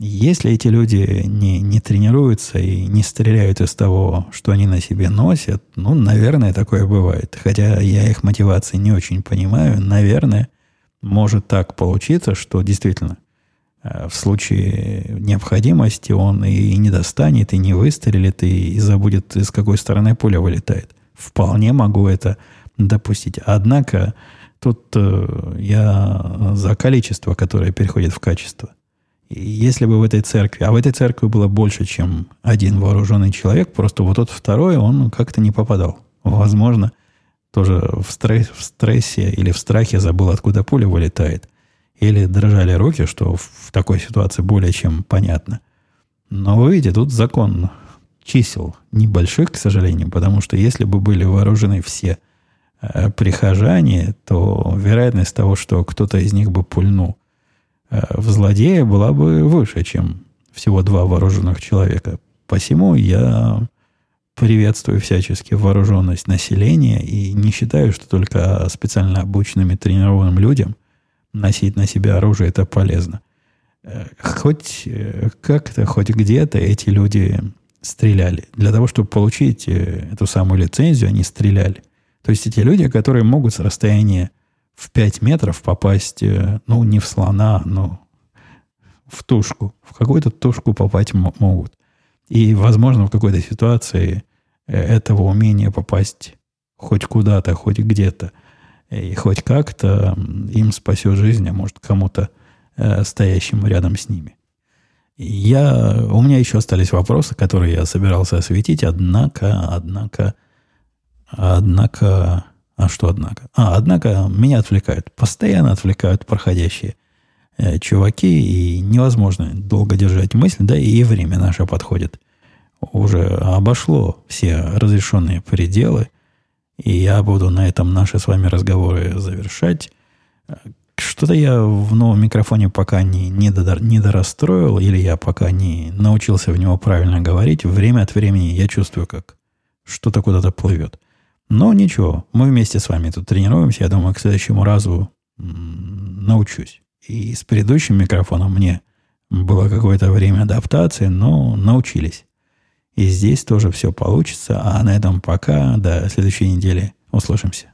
Если эти люди не, не тренируются и не стреляют из того, что они на себе носят, ну, наверное, такое бывает. Хотя я их мотивации не очень понимаю. Наверное, может так получиться, что действительно э, в случае необходимости он и не достанет, и не выстрелит, и, забудет, из какой стороны пуля вылетает. Вполне могу это допустить. Однако тут э, я за количество, которое переходит в качество. И если бы в этой церкви, а в этой церкви было больше, чем один вооруженный человек, просто вот тот второй, он как-то не попадал. Возможно, тоже в, стресс, в стрессе или в страхе забыл, откуда пуля вылетает. Или дрожали руки, что в такой ситуации более чем понятно. Но вы видите, тут закон чисел небольших, к сожалению, потому что если бы были вооружены все – Э, прихожане, то вероятность того, что кто-то из них бы пульнул э, в злодея, была бы выше, чем всего два вооруженных человека. Посему я приветствую всячески вооруженность населения и не считаю, что только специально обученным и тренированным людям носить на себя оружие это полезно. Э, хоть э, как-то, хоть где-то эти люди стреляли. Для того, чтобы получить э, эту самую лицензию, они стреляли. То есть эти люди, которые могут с расстояния в 5 метров попасть, ну, не в слона, но в тушку. В какую-то тушку попасть могут. И, возможно, в какой-то ситуации этого умения попасть хоть куда-то, хоть где-то, и хоть как-то им спасет жизнь, а может кому-то э, стоящему рядом с ними. Я, у меня еще остались вопросы, которые я собирался осветить, однако, однако, однако, а что однако? А, однако меня отвлекают, постоянно отвлекают проходящие э, чуваки, и невозможно долго держать мысль, да и время наше подходит. Уже обошло все разрешенные пределы, и я буду на этом наши с вами разговоры завершать. Что-то я в новом микрофоне пока не, не, дорастроил, или я пока не научился в него правильно говорить. Время от времени я чувствую, как что-то куда-то плывет. Но ничего, мы вместе с вами тут тренируемся. Я думаю, к следующему разу научусь. И с предыдущим микрофоном мне было какое-то время адаптации, но научились. И здесь тоже все получится. А на этом пока. До следующей недели. Услышимся.